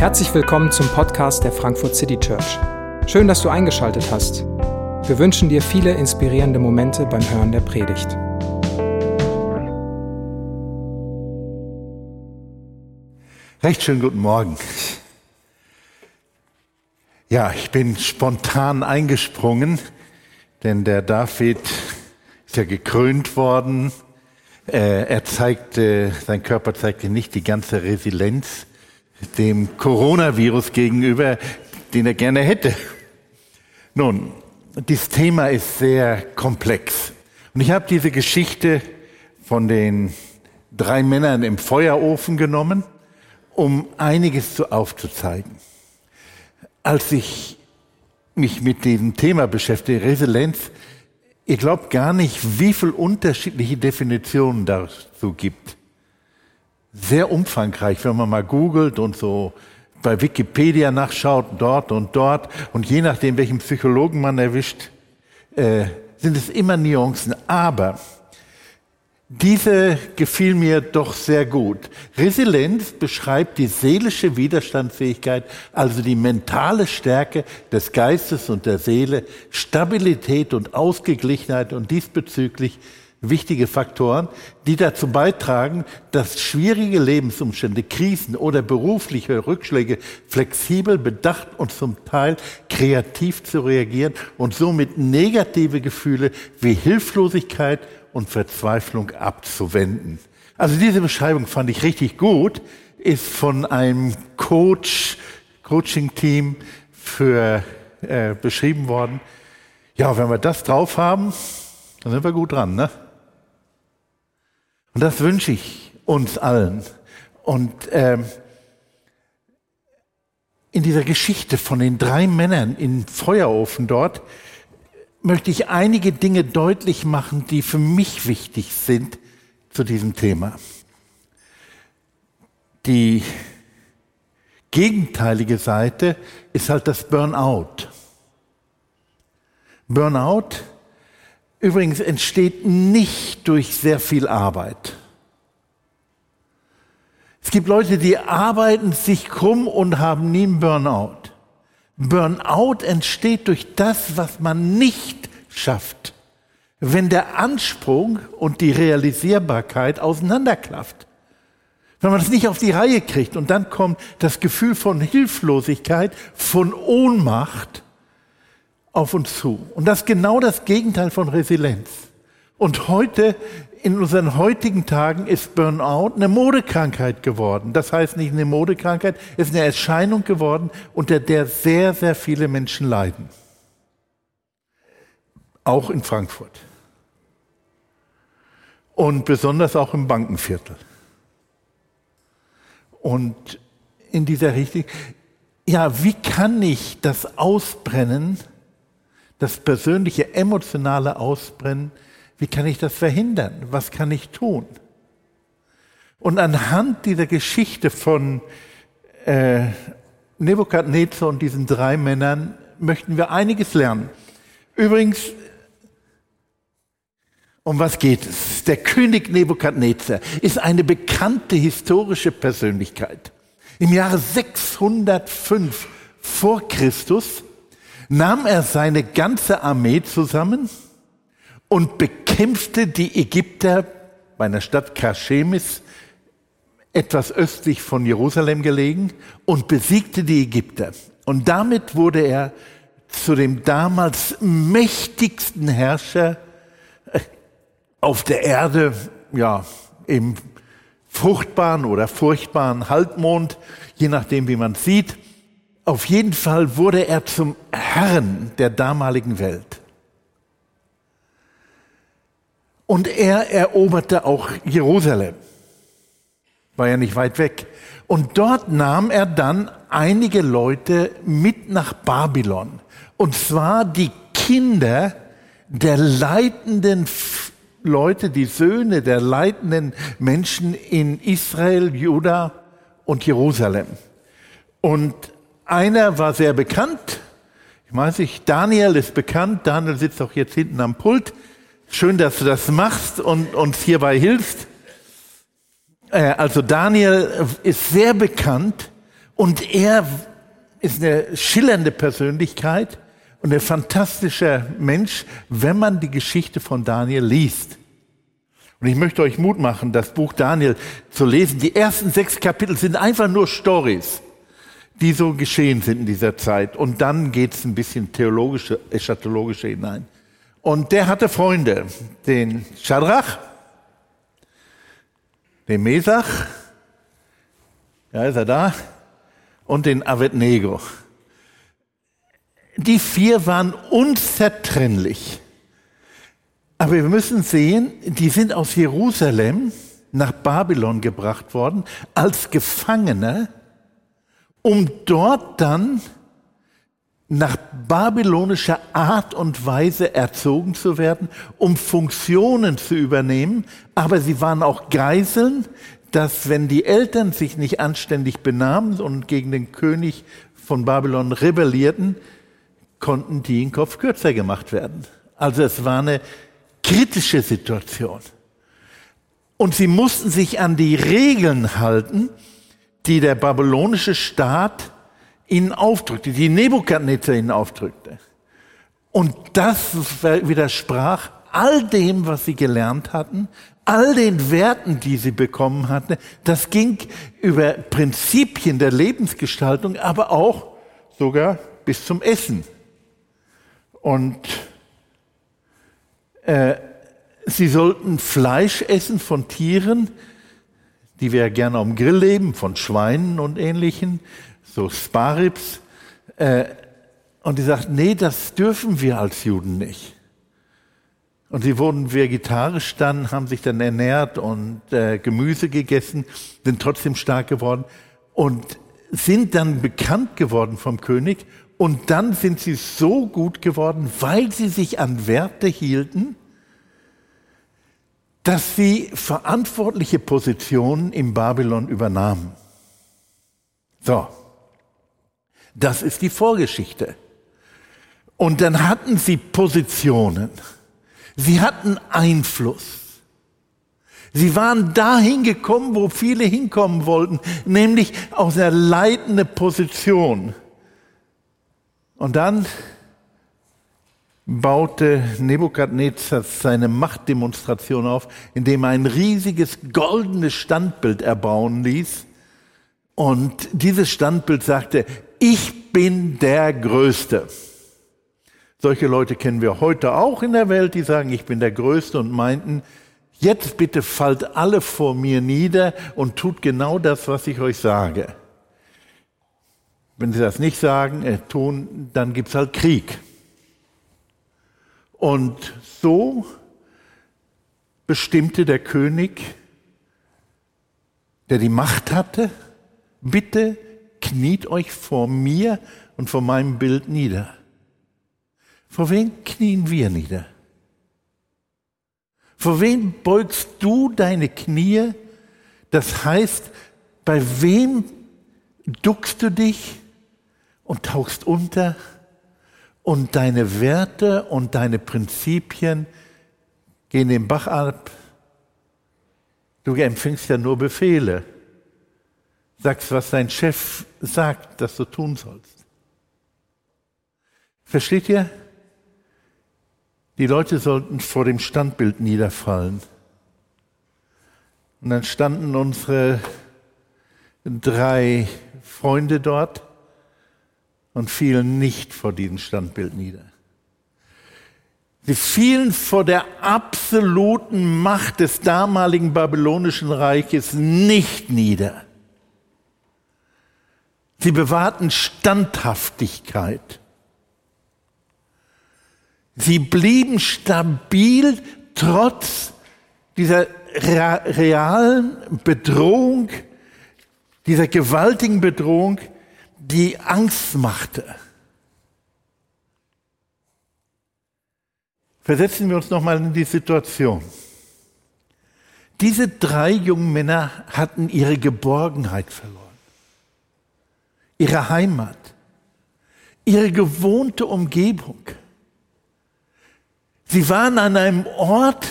Herzlich willkommen zum Podcast der Frankfurt City Church. Schön, dass du eingeschaltet hast. Wir wünschen dir viele inspirierende Momente beim Hören der Predigt. Recht schönen guten Morgen. Ja, ich bin spontan eingesprungen, denn der David ist ja gekrönt worden. Äh, er zeigte, sein Körper zeigte nicht die ganze Resilienz dem Coronavirus gegenüber, den er gerne hätte. Nun, dieses Thema ist sehr komplex. Und ich habe diese Geschichte von den drei Männern im Feuerofen genommen, um einiges zu aufzuzeigen. Als ich mich mit diesem Thema beschäftige, Resilienz, ihr glaubt gar nicht, wie viele unterschiedliche Definitionen dazu gibt. Sehr umfangreich, wenn man mal googelt und so bei Wikipedia nachschaut, dort und dort. Und je nachdem, welchen Psychologen man erwischt, äh, sind es immer Nuancen. Aber diese gefiel mir doch sehr gut. Resilienz beschreibt die seelische Widerstandsfähigkeit, also die mentale Stärke des Geistes und der Seele, Stabilität und Ausgeglichenheit und diesbezüglich wichtige Faktoren, die dazu beitragen, dass schwierige Lebensumstände, Krisen oder berufliche Rückschläge flexibel, bedacht und zum Teil kreativ zu reagieren und somit negative Gefühle wie Hilflosigkeit und Verzweiflung abzuwenden. Also diese Beschreibung fand ich richtig gut, ist von einem Coach, Coaching-Team für äh, beschrieben worden. Ja, wenn wir das drauf haben, dann sind wir gut dran, ne? Und das wünsche ich uns allen. Und ähm, in dieser Geschichte von den drei Männern im Feuerofen dort möchte ich einige Dinge deutlich machen, die für mich wichtig sind zu diesem Thema. Die gegenteilige Seite ist halt das Burnout. Burnout übrigens entsteht nicht durch sehr viel Arbeit. Es gibt Leute, die arbeiten sich krumm und haben nie einen Burnout. Burnout entsteht durch das, was man nicht schafft, wenn der Anspruch und die Realisierbarkeit auseinanderklafft. Wenn man es nicht auf die Reihe kriegt und dann kommt das Gefühl von Hilflosigkeit, von Ohnmacht auf uns zu. Und das ist genau das Gegenteil von Resilienz. Und heute in unseren heutigen Tagen ist Burnout eine Modekrankheit geworden. Das heißt nicht eine Modekrankheit, es ist eine Erscheinung geworden, unter der sehr, sehr viele Menschen leiden. Auch in Frankfurt. Und besonders auch im Bankenviertel. Und in dieser Richtung, ja, wie kann ich das Ausbrennen, das persönliche emotionale Ausbrennen, wie kann ich das verhindern? Was kann ich tun? Und anhand dieser Geschichte von äh, Nebukadnezar und diesen drei Männern möchten wir einiges lernen. Übrigens, um was geht es? Der König Nebukadnezar ist eine bekannte historische Persönlichkeit. Im Jahre 605 vor Christus nahm er seine ganze Armee zusammen und bekämpfte die Ägypter bei einer Stadt Karschemis, etwas östlich von Jerusalem gelegen, und besiegte die Ägypter. Und damit wurde er zu dem damals mächtigsten Herrscher äh, auf der Erde, ja, im fruchtbaren oder furchtbaren Halbmond, je nachdem, wie man sieht. Auf jeden Fall wurde er zum Herrn der damaligen Welt. Und er eroberte auch Jerusalem. War ja nicht weit weg. Und dort nahm er dann einige Leute mit nach Babylon. Und zwar die Kinder der leitenden Leute, die Söhne der leitenden Menschen in Israel, Juda und Jerusalem. Und einer war sehr bekannt. Ich weiß nicht, Daniel ist bekannt. Daniel sitzt auch jetzt hinten am Pult. Schön, dass du das machst und uns hierbei hilfst. Äh, also Daniel ist sehr bekannt Und er ist eine schillernde Persönlichkeit und ein fantastischer Mensch, wenn man die Geschichte von Daniel liest. Und ich möchte euch Mut machen, das Buch Daniel zu lesen. Die ersten sechs Kapitel sind einfach nur Stories, die so geschehen sind in dieser Zeit. Und dann geht es ein bisschen theologische, eschatologische hinein. Und der hatte Freunde, den Shadrach, den Mesach, ja, ist er da, und den Abednego. Die vier waren unzertrennlich. Aber wir müssen sehen, die sind aus Jerusalem nach Babylon gebracht worden als Gefangene, um dort dann nach babylonischer Art und Weise erzogen zu werden, um Funktionen zu übernehmen. Aber sie waren auch Geiseln, dass wenn die Eltern sich nicht anständig benahmen und gegen den König von Babylon rebellierten, konnten die in Kopf kürzer gemacht werden. Also es war eine kritische Situation. Und sie mussten sich an die Regeln halten, die der babylonische Staat ihnen aufdrückte, die Nebukadnezar ihnen aufdrückte. Und das widersprach all dem, was sie gelernt hatten, all den Werten, die sie bekommen hatten. Das ging über Prinzipien der Lebensgestaltung, aber auch sogar bis zum Essen. Und äh, sie sollten Fleisch essen von Tieren, die wir gerne am Grill leben, von Schweinen und ähnlichen so Sparrips. Äh, und die sagt, nee, das dürfen wir als Juden nicht. Und sie wurden vegetarisch dann, haben sich dann ernährt und äh, Gemüse gegessen, sind trotzdem stark geworden und sind dann bekannt geworden vom König. Und dann sind sie so gut geworden, weil sie sich an Werte hielten, dass sie verantwortliche Positionen im Babylon übernahmen. So. Das ist die Vorgeschichte. Und dann hatten sie Positionen. Sie hatten Einfluss. Sie waren dahin gekommen, wo viele hinkommen wollten, nämlich aus einer leitenden Position. Und dann baute Nebukadnezar seine Machtdemonstration auf, indem er ein riesiges goldenes Standbild erbauen ließ. Und dieses Standbild sagte, ich bin der Größte. Solche Leute kennen wir heute auch in der Welt, die sagen, ich bin der Größte und meinten, jetzt bitte fallt alle vor mir nieder und tut genau das, was ich euch sage. Wenn sie das nicht sagen, äh, tun, dann gibt's halt Krieg. Und so bestimmte der König, der die Macht hatte, bitte kniet euch vor mir und vor meinem Bild nieder. Vor wem knien wir nieder? Vor wem beugst du deine Knie? Das heißt, bei wem duckst du dich und tauchst unter und deine Werte und deine Prinzipien gehen den Bach ab? Du empfängst ja nur Befehle sagst, was dein Chef sagt, dass du tun sollst. Versteht ihr? Die Leute sollten vor dem Standbild niederfallen. Und dann standen unsere drei Freunde dort und fielen nicht vor diesem Standbild nieder. Sie fielen vor der absoluten Macht des damaligen babylonischen Reiches nicht nieder. Sie bewahrten Standhaftigkeit. Sie blieben stabil trotz dieser realen Bedrohung, dieser gewaltigen Bedrohung, die Angst machte. Versetzen wir uns nochmal in die Situation. Diese drei jungen Männer hatten ihre Geborgenheit verloren ihre Heimat, ihre gewohnte Umgebung. Sie waren an einem Ort,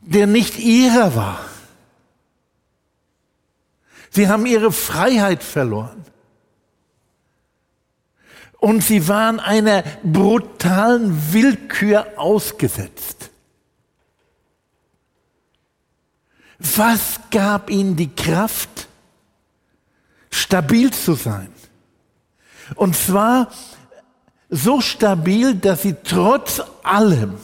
der nicht ihrer war. Sie haben ihre Freiheit verloren. Und sie waren einer brutalen Willkür ausgesetzt. Was gab ihnen die Kraft, stabil zu sein? Und zwar so stabil, dass sie trotz allem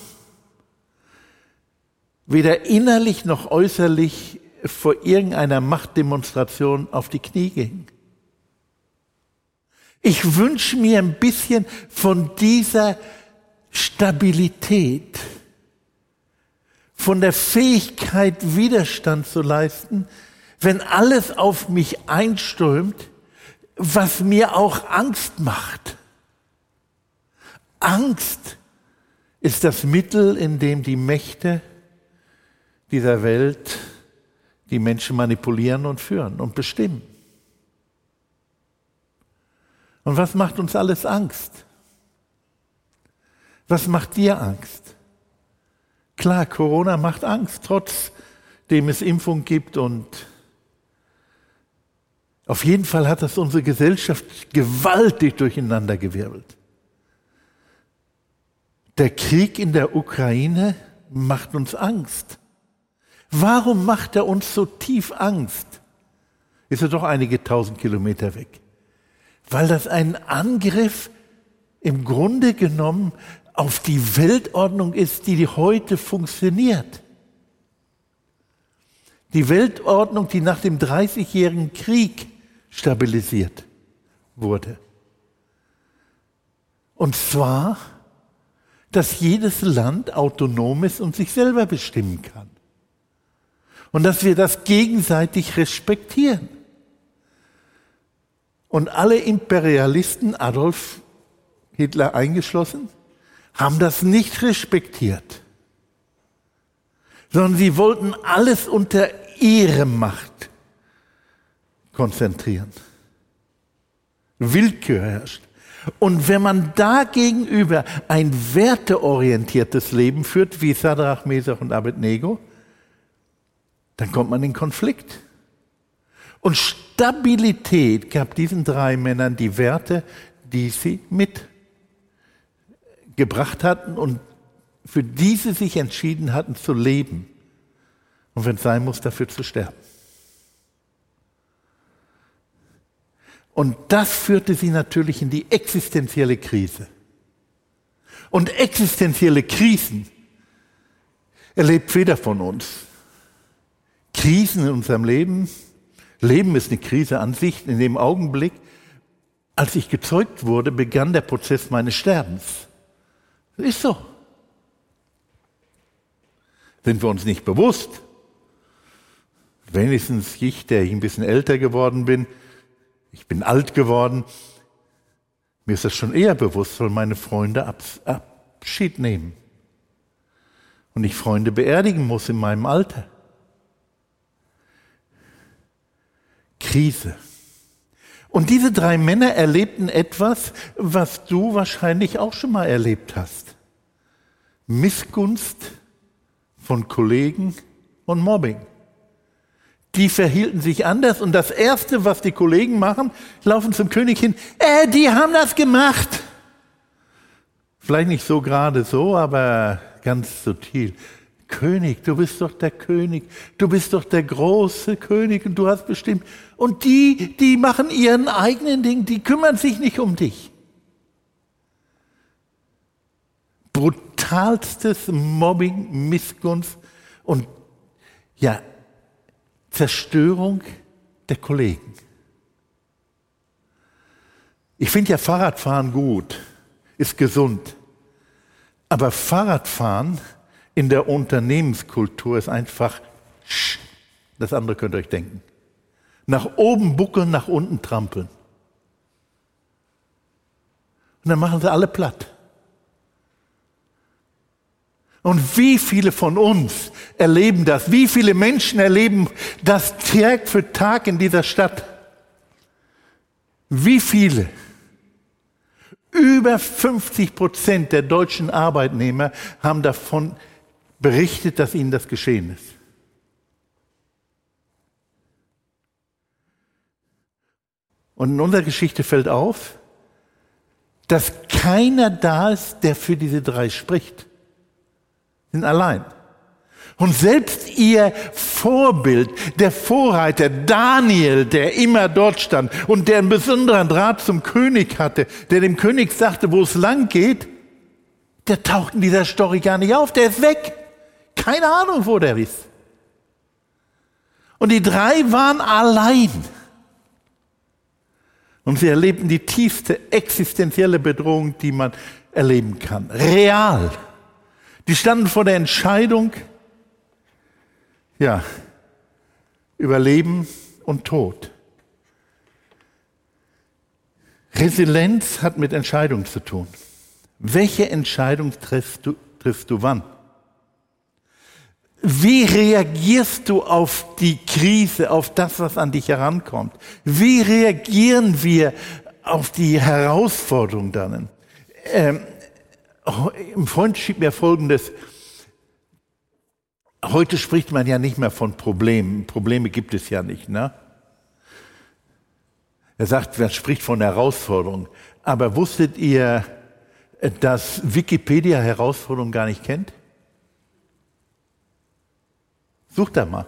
weder innerlich noch äußerlich vor irgendeiner Machtdemonstration auf die Knie gingen. Ich wünsche mir ein bisschen von dieser Stabilität, von der Fähigkeit, Widerstand zu leisten, wenn alles auf mich einströmt, was mir auch Angst macht. Angst ist das Mittel, in dem die Mächte dieser Welt die Menschen manipulieren und führen und bestimmen. Und was macht uns alles Angst? Was macht dir Angst? Klar, Corona macht Angst, trotzdem es Impfung gibt und auf jeden Fall hat das unsere Gesellschaft gewaltig durcheinandergewirbelt. Der Krieg in der Ukraine macht uns Angst. Warum macht er uns so tief Angst? Ist er doch einige tausend Kilometer weg. Weil das ein Angriff im Grunde genommen auf die Weltordnung ist, die heute funktioniert. Die Weltordnung, die nach dem Dreißigjährigen Krieg stabilisiert wurde. Und zwar, dass jedes Land autonom ist und sich selber bestimmen kann und dass wir das gegenseitig respektieren. Und alle Imperialisten, Adolf Hitler eingeschlossen, haben das nicht respektiert, sondern sie wollten alles unter ihre Macht konzentrieren. Willkür herrscht. Und wenn man da gegenüber ein werteorientiertes Leben führt, wie Sadrach, Mesach und Abednego, dann kommt man in Konflikt. Und Stabilität gab diesen drei Männern die Werte, die sie mitgebracht hatten und für die sie sich entschieden hatten zu leben. Und wenn es sein muss, dafür zu sterben. Und das führte sie natürlich in die existenzielle Krise. Und existenzielle Krisen erlebt jeder von uns. Krisen in unserem Leben. Leben ist eine Krise an sich. In dem Augenblick, als ich gezeugt wurde, begann der Prozess meines Sterbens. Ist so. Sind wir uns nicht bewusst? Wenigstens ich, der ich ein bisschen älter geworden bin, ich bin alt geworden, mir ist das schon eher bewusst, weil meine Freunde Abschied nehmen. Und ich Freunde beerdigen muss in meinem Alter. Krise. Und diese drei Männer erlebten etwas, was du wahrscheinlich auch schon mal erlebt hast. Missgunst von Kollegen und Mobbing. Die verhielten sich anders und das Erste, was die Kollegen machen, laufen zum König hin, äh, die haben das gemacht. Vielleicht nicht so gerade so, aber ganz subtil. König, du bist doch der König, du bist doch der große König und du hast bestimmt. Und die, die machen ihren eigenen Ding, die kümmern sich nicht um dich. Brutalstes Mobbing, Missgunst und ja, Zerstörung der Kollegen. Ich finde ja Fahrradfahren gut, ist gesund. Aber Fahrradfahren in der Unternehmenskultur ist einfach, das andere könnt ihr euch denken. Nach oben buckeln, nach unten trampeln. Und dann machen sie alle platt. Und wie viele von uns erleben das? Wie viele Menschen erleben das Tag für Tag in dieser Stadt? Wie viele? Über 50 Prozent der deutschen Arbeitnehmer haben davon berichtet, dass ihnen das geschehen ist. Und in unserer Geschichte fällt auf, dass keiner da ist, der für diese drei spricht. Sind allein. Und selbst ihr Vorbild, der Vorreiter Daniel, der immer dort stand und der einen besonderen Draht zum König hatte, der dem König sagte, wo es lang geht, der taucht in dieser Story gar nicht auf, der ist weg. Keine Ahnung, wo der ist. Und die drei waren allein. Und sie erlebten die tiefste existenzielle Bedrohung, die man erleben kann. Real. Die standen vor der Entscheidung, ja, über Leben und Tod. Resilienz hat mit Entscheidung zu tun. Welche Entscheidung triffst du, triffst du wann? Wie reagierst du auf die Krise, auf das, was an dich herankommt? Wie reagieren wir auf die Herausforderung dann? Ähm, ein Freund schiebt mir Folgendes. Heute spricht man ja nicht mehr von Problemen. Probleme gibt es ja nicht. Ne? Er sagt, man spricht von Herausforderungen. Aber wusstet ihr, dass Wikipedia Herausforderungen gar nicht kennt? Sucht da mal.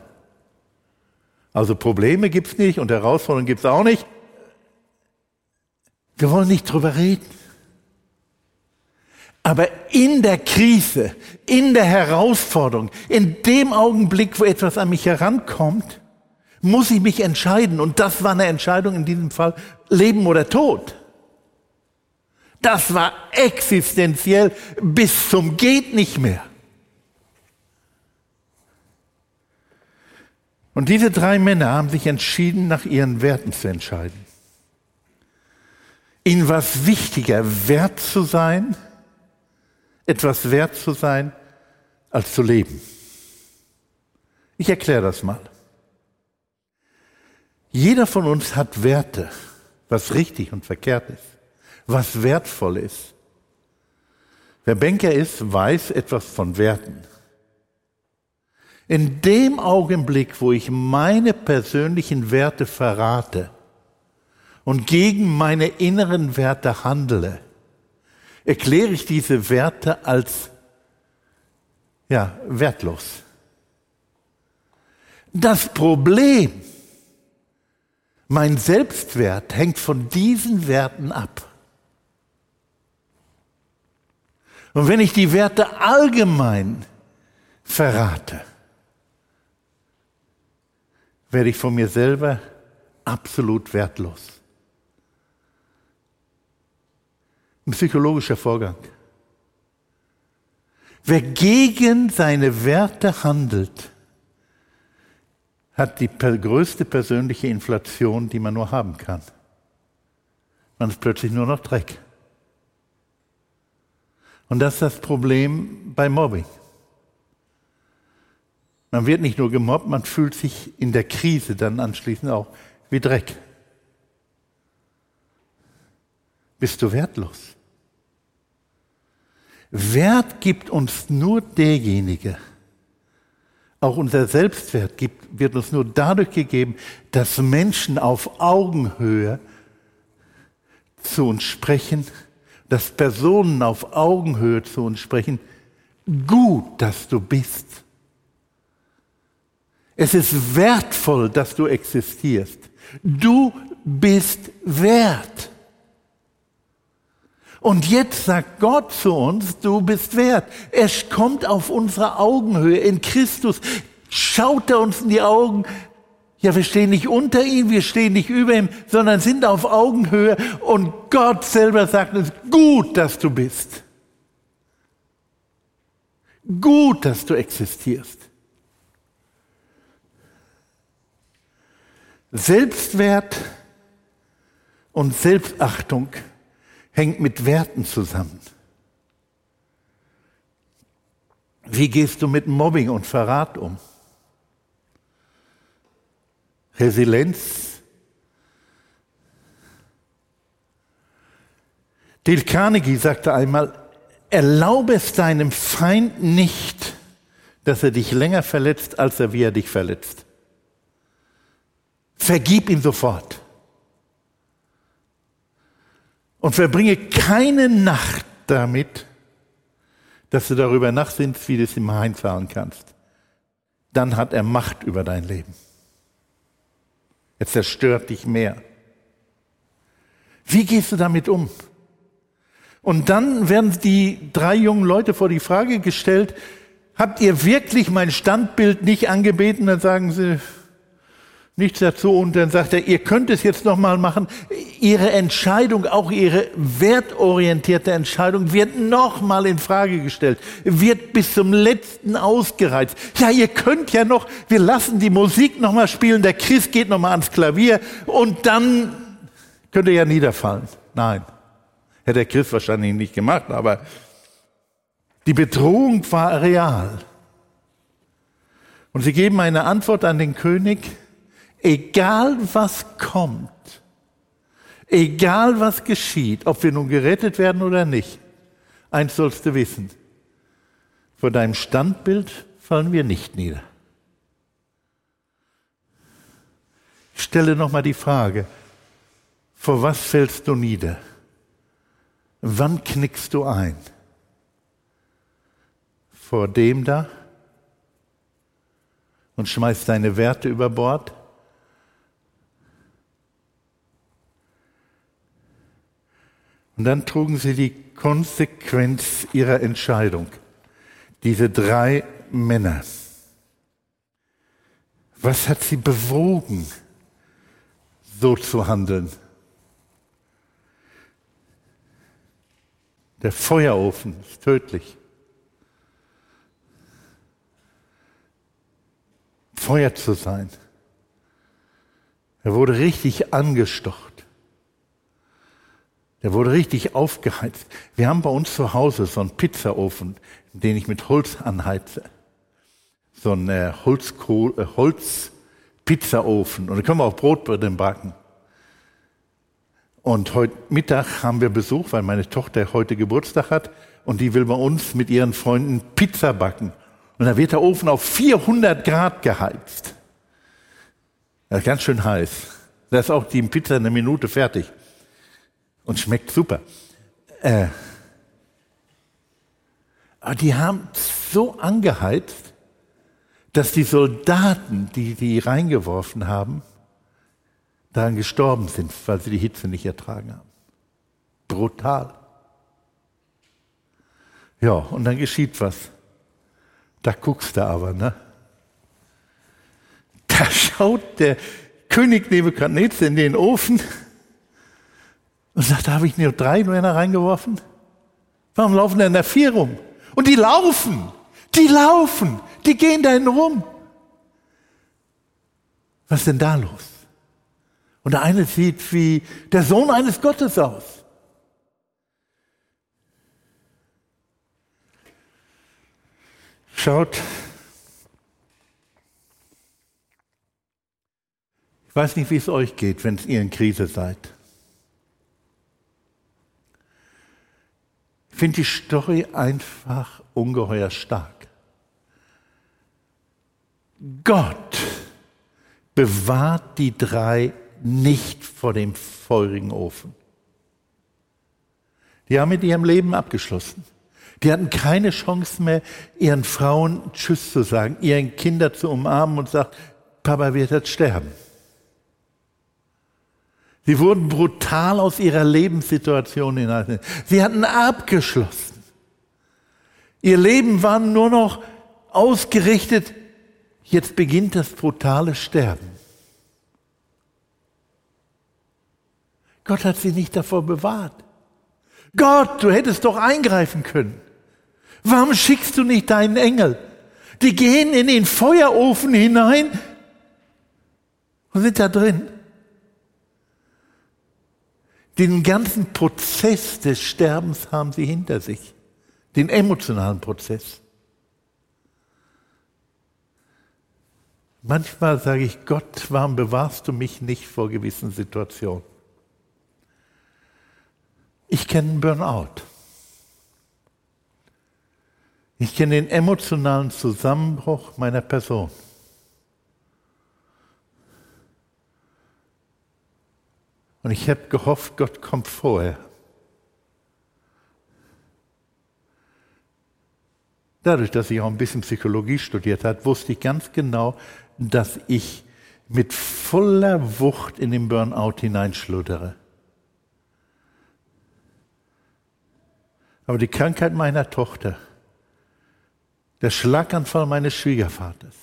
Also Probleme gibt es nicht und Herausforderungen gibt es auch nicht. Wir wollen nicht drüber reden. Aber in der Krise, in der Herausforderung, in dem Augenblick, wo etwas an mich herankommt, muss ich mich entscheiden. Und das war eine Entscheidung in diesem Fall, Leben oder Tod. Das war existenziell bis zum geht nicht mehr. Und diese drei Männer haben sich entschieden, nach ihren Werten zu entscheiden. Ihnen war es wichtiger, wert zu sein, etwas wert zu sein, als zu leben. Ich erkläre das mal. Jeder von uns hat Werte, was richtig und verkehrt ist, was wertvoll ist. Wer Banker ist, weiß etwas von Werten. In dem Augenblick, wo ich meine persönlichen Werte verrate und gegen meine inneren Werte handle, erkläre ich diese Werte als ja, wertlos. Das Problem, mein Selbstwert hängt von diesen Werten ab. Und wenn ich die Werte allgemein verrate, werde ich von mir selber absolut wertlos. Ein psychologischer Vorgang. Wer gegen seine Werte handelt, hat die größte persönliche Inflation, die man nur haben kann. Man ist plötzlich nur noch Dreck. Und das ist das Problem bei Mobbing. Man wird nicht nur gemobbt, man fühlt sich in der Krise dann anschließend auch wie Dreck. Bist du wertlos? Wert gibt uns nur derjenige, auch unser Selbstwert gibt, wird uns nur dadurch gegeben, dass Menschen auf Augenhöhe zu uns sprechen, dass Personen auf Augenhöhe zu uns sprechen. Gut, dass du bist. Es ist wertvoll, dass du existierst. Du bist wert. Und jetzt sagt Gott zu uns, du bist wert. Es kommt auf unsere Augenhöhe. In Christus schaut er uns in die Augen. Ja, wir stehen nicht unter ihm, wir stehen nicht über ihm, sondern sind auf Augenhöhe. Und Gott selber sagt uns, gut, dass du bist. Gut, dass du existierst. Selbstwert und Selbstachtung hängt mit Werten zusammen. Wie gehst du mit Mobbing und Verrat um? Resilienz. Dale Carnegie sagte einmal, erlaube es deinem Feind nicht, dass er dich länger verletzt, als er wie er dich verletzt. Vergib ihm sofort. Und verbringe keine Nacht damit, dass du darüber nachsinnst, wie du es ihm heimzahlen kannst. Dann hat er Macht über dein Leben. Er zerstört dich mehr. Wie gehst du damit um? Und dann werden die drei jungen Leute vor die Frage gestellt, habt ihr wirklich mein Standbild nicht angebeten? Dann sagen sie, nichts dazu. Und dann sagt er, ihr könnt es jetzt nochmal machen. Ihre Entscheidung, auch Ihre wertorientierte Entscheidung wird nochmal in Frage gestellt, wird bis zum letzten ausgereizt. Ja, ihr könnt ja noch, wir lassen die Musik nochmal spielen, der Christ geht nochmal ans Klavier und dann könnt ihr ja niederfallen. Nein, hätte der Christ wahrscheinlich nicht gemacht, aber die Bedrohung war real. Und sie geben eine Antwort an den König, egal was kommt, egal was geschieht, ob wir nun gerettet werden oder nicht, eins sollst du wissen, vor deinem Standbild fallen wir nicht nieder. Ich stelle nochmal die Frage, vor was fällst du nieder? Wann knickst du ein? Vor dem da? Und schmeißt deine Werte über Bord? Und dann trugen sie die Konsequenz ihrer Entscheidung. Diese drei Männer. Was hat sie bewogen, so zu handeln? Der Feuerofen ist tödlich. Feuer zu sein. Er wurde richtig angestochen. Der wurde richtig aufgeheizt. Wir haben bei uns zu Hause so einen Pizzaofen, den ich mit Holz anheize. So einen äh, Holzkohl, äh, Holzpizzaofen. Und da können wir auch Brot drin backen. Und heute Mittag haben wir Besuch, weil meine Tochter heute Geburtstag hat und die will bei uns mit ihren Freunden Pizza backen. Und da wird der Ofen auf 400 Grad geheizt. Das ist ganz schön heiß. Da ist auch die Pizza eine Minute fertig und schmeckt super. Äh, aber die haben so angeheizt, dass die Soldaten, die die reingeworfen haben, daran gestorben sind, weil sie die Hitze nicht ertragen haben. Brutal. Ja, und dann geschieht was. Da guckst du aber, ne? Da schaut der König Nebukadnezar in den Ofen und sagt, da habe ich nur drei Männer reingeworfen. Warum laufen denn da vier rum? Und die laufen, die laufen, die gehen da rum. Was ist denn da los? Und der eine sieht wie der Sohn eines Gottes aus. Schaut, ich weiß nicht, wie es euch geht, wenn ihr in Krise seid. Finde die Story einfach ungeheuer stark. Gott bewahrt die drei nicht vor dem feurigen Ofen. Die haben mit ihrem Leben abgeschlossen. Die hatten keine Chance mehr, ihren Frauen Tschüss zu sagen, ihren Kinder zu umarmen und sagen, Papa wird jetzt sterben. Sie wurden brutal aus ihrer Lebenssituation hinein. Sie hatten abgeschlossen. Ihr Leben war nur noch ausgerichtet, jetzt beginnt das brutale Sterben. Gott hat sie nicht davor bewahrt. Gott, du hättest doch eingreifen können. Warum schickst du nicht deinen Engel? Die gehen in den Feuerofen hinein und sind da drin. Den ganzen Prozess des Sterbens haben sie hinter sich, den emotionalen Prozess. Manchmal sage ich, Gott, warum bewahrst du mich nicht vor gewissen Situationen? Ich kenne Burnout. Ich kenne den emotionalen Zusammenbruch meiner Person. Und ich habe gehofft, Gott kommt vorher. Dadurch, dass ich auch ein bisschen Psychologie studiert habe, wusste ich ganz genau, dass ich mit voller Wucht in den Burnout hineinschludere. Aber die Krankheit meiner Tochter, der Schlaganfall meines Schwiegervaters,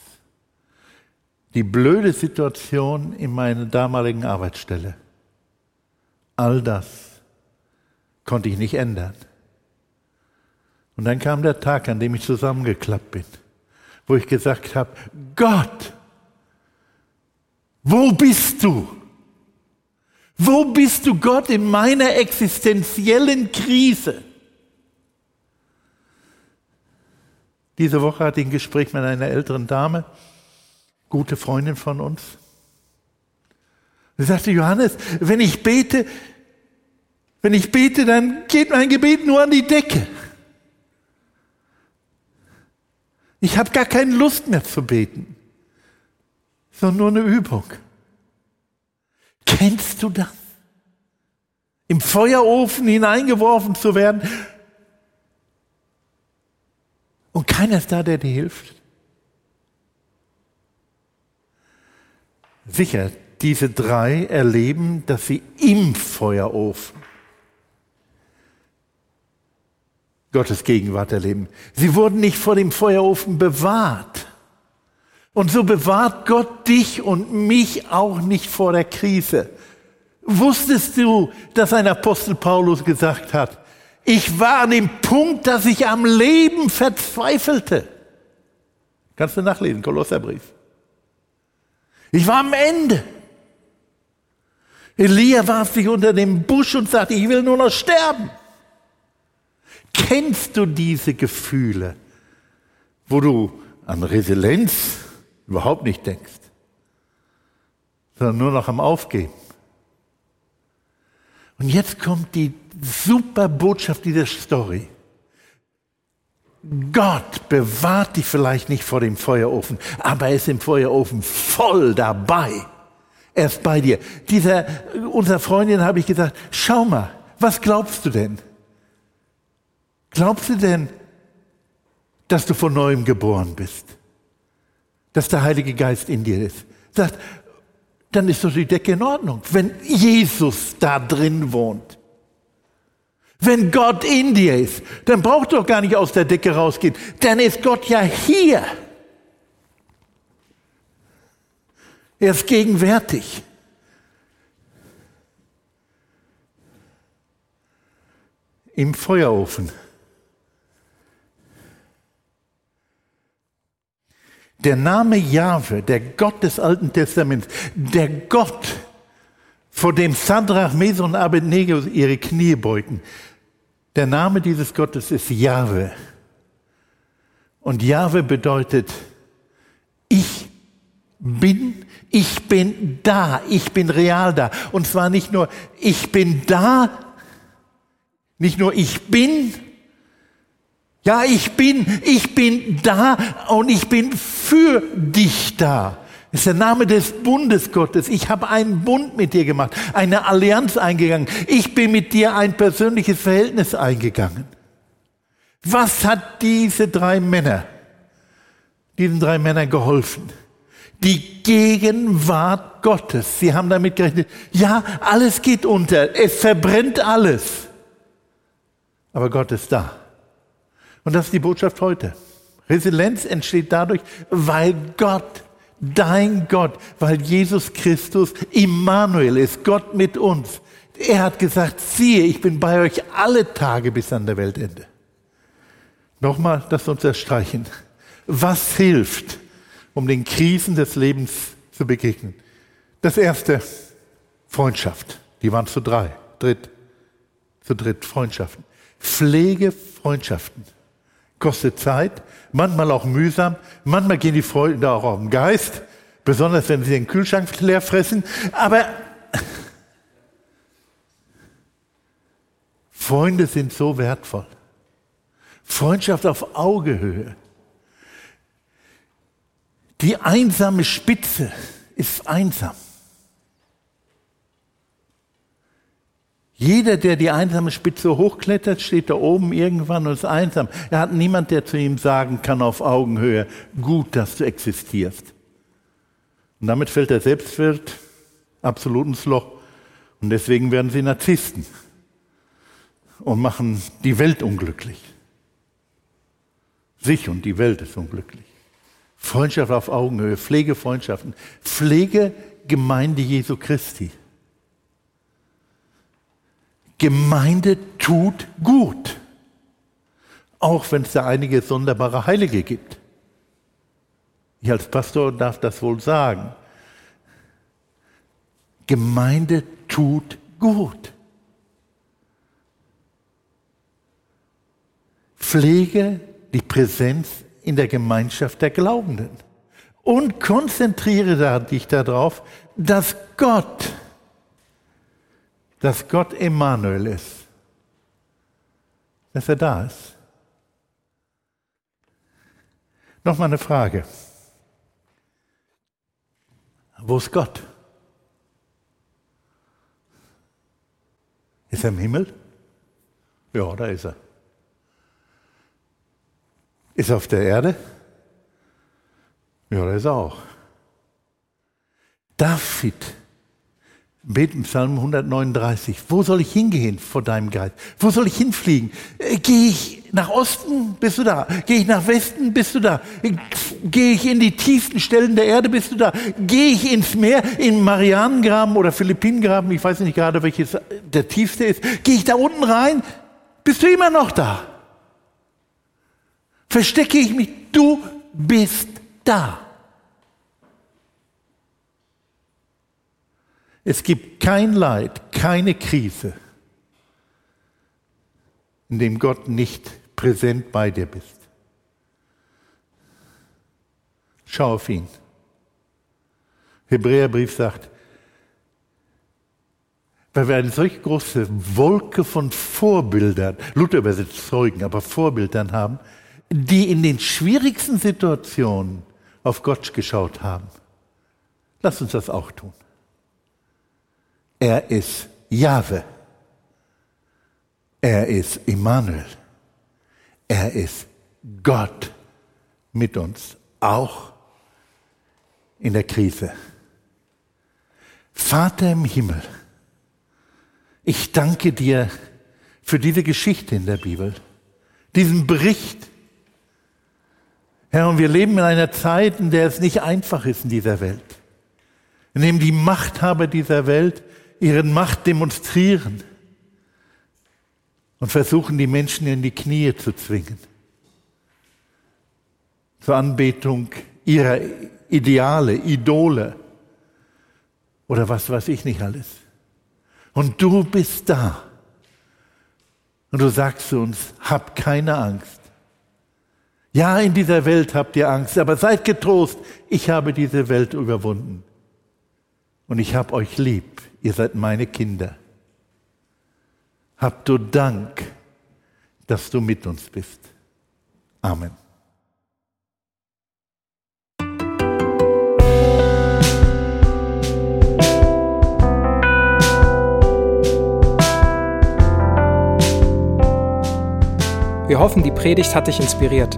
die blöde Situation in meiner damaligen Arbeitsstelle, all das konnte ich nicht ändern. Und dann kam der Tag, an dem ich zusammengeklappt bin, wo ich gesagt habe, Gott, wo bist du? Wo bist du, Gott, in meiner existenziellen Krise? Diese Woche hatte ich ein Gespräch mit einer älteren Dame, gute Freundin von uns. Sie sagte, Johannes, wenn ich bete, wenn ich bete, dann geht mein Gebet nur an die Decke. Ich habe gar keine Lust mehr zu beten, sondern nur eine Übung. Kennst du das? Im Feuerofen hineingeworfen zu werden und keiner ist da, der dir hilft? Sicher, diese drei erleben, dass sie im Feuerofen Gottes Gegenwart erleben. Sie wurden nicht vor dem Feuerofen bewahrt. Und so bewahrt Gott dich und mich auch nicht vor der Krise. Wusstest du, dass ein Apostel Paulus gesagt hat, ich war an dem Punkt, dass ich am Leben verzweifelte. Kannst du nachlesen, Kolosserbrief. Ich war am Ende. Elia warf sich unter dem Busch und sagte, ich will nur noch sterben. Kennst du diese Gefühle, wo du an Resilienz überhaupt nicht denkst, sondern nur noch am Aufgeben? Und jetzt kommt die super Botschaft dieser Story. Gott bewahrt dich vielleicht nicht vor dem Feuerofen, aber er ist im Feuerofen voll dabei. Er ist bei dir. Dieser, unserer Freundin habe ich gesagt, schau mal, was glaubst du denn? Glaubst du denn, dass du von neuem geboren bist? Dass der Heilige Geist in dir ist? Sagt, dann ist doch die Decke in Ordnung, wenn Jesus da drin wohnt. Wenn Gott in dir ist, dann braucht doch gar nicht aus der Decke rausgehen. Dann ist Gott ja hier. Er ist gegenwärtig. Im Feuerofen. Der Name Jahwe, der Gott des Alten Testaments, der Gott, vor dem Sadrach, Meson und Abednego ihre Knie beugten, der Name dieses Gottes ist Jahwe. Und Jahwe bedeutet, ich bin, ich bin da, ich bin real da. Und zwar nicht nur, ich bin da, nicht nur ich bin, ja, ich bin, ich bin da und ich bin für dich da. Das ist der Name des Bundes Gottes. Ich habe einen Bund mit dir gemacht, eine Allianz eingegangen. Ich bin mit dir ein persönliches Verhältnis eingegangen. Was hat diese drei Männer, diesen drei Männern geholfen? Die Gegenwart Gottes. Sie haben damit gerechnet, ja, alles geht unter, es verbrennt alles. Aber Gott ist da. Und das ist die Botschaft heute. Resilienz entsteht dadurch, weil Gott, dein Gott, weil Jesus Christus Immanuel ist, Gott mit uns. Er hat gesagt, siehe, ich bin bei euch alle Tage bis an der Weltende. Nochmal das unterstreichen. Was hilft, um den Krisen des Lebens zu begegnen? Das erste, Freundschaft. Die waren zu drei, dritt, zu dritt Freundschaften. Pflege Freundschaften. Kostet Zeit, manchmal auch mühsam, manchmal gehen die Freunde auch auf den Geist, besonders wenn sie den Kühlschrank leer fressen. Aber Freunde sind so wertvoll. Freundschaft auf Augehöhe. Die einsame Spitze ist einsam. Jeder, der die einsame Spitze hochklettert, steht da oben irgendwann und ist einsam. Er hat niemand, der zu ihm sagen kann auf Augenhöhe, gut, dass du existierst. Und damit fällt der Selbstwert absolut ins Loch. Und deswegen werden sie Narzissten und machen die Welt unglücklich. Sich und die Welt ist unglücklich. Freundschaft auf Augenhöhe, Pflegefreundschaften, Pflege Gemeinde Jesu Christi. Gemeinde tut gut, auch wenn es da einige sonderbare Heilige gibt. Ich als Pastor darf das wohl sagen. Gemeinde tut gut. Pflege die Präsenz in der Gemeinschaft der Glaubenden und konzentriere dich darauf, dass Gott dass Gott Emmanuel ist, dass er da ist. Nochmal eine Frage. Wo ist Gott? Ist er im Himmel? Ja, da ist er. Ist auf der Erde? Ja, da ist er auch. David Beten Psalm 139. Wo soll ich hingehen vor deinem Geist? Wo soll ich hinfliegen? Äh, Gehe ich nach Osten? Bist du da? Gehe ich nach Westen? Bist du da? Gehe ich in die tiefsten Stellen der Erde? Bist du da? Gehe ich ins Meer, in Marianengraben oder Philippinengraben? Ich weiß nicht gerade, welches der tiefste ist. Gehe ich da unten rein? Bist du immer noch da? Verstecke ich mich? Du bist da. Es gibt kein Leid, keine Krise, in dem Gott nicht präsent bei dir bist. Schau auf ihn. Hebräerbrief sagt, weil wir eine solch große Wolke von Vorbildern, Luther übersetzt Zeugen, aber Vorbildern haben, die in den schwierigsten Situationen auf Gott geschaut haben. Lass uns das auch tun. Er ist Jahwe. Er ist Immanuel. Er ist Gott mit uns, auch in der Krise. Vater im Himmel, ich danke dir für diese Geschichte in der Bibel, diesen Bericht. Herr, und wir leben in einer Zeit, in der es nicht einfach ist in dieser Welt, in dem die Machthaber dieser Welt ihren Macht demonstrieren und versuchen, die Menschen in die Knie zu zwingen. Zur Anbetung ihrer Ideale, Idole oder was weiß ich nicht alles. Und du bist da. Und du sagst zu uns, hab keine Angst. Ja, in dieser Welt habt ihr Angst, aber seid getrost, ich habe diese Welt überwunden. Und ich habe euch lieb ihr seid meine Kinder. Habt du Dank, dass du mit uns bist. Amen. Wir hoffen, die Predigt hat dich inspiriert.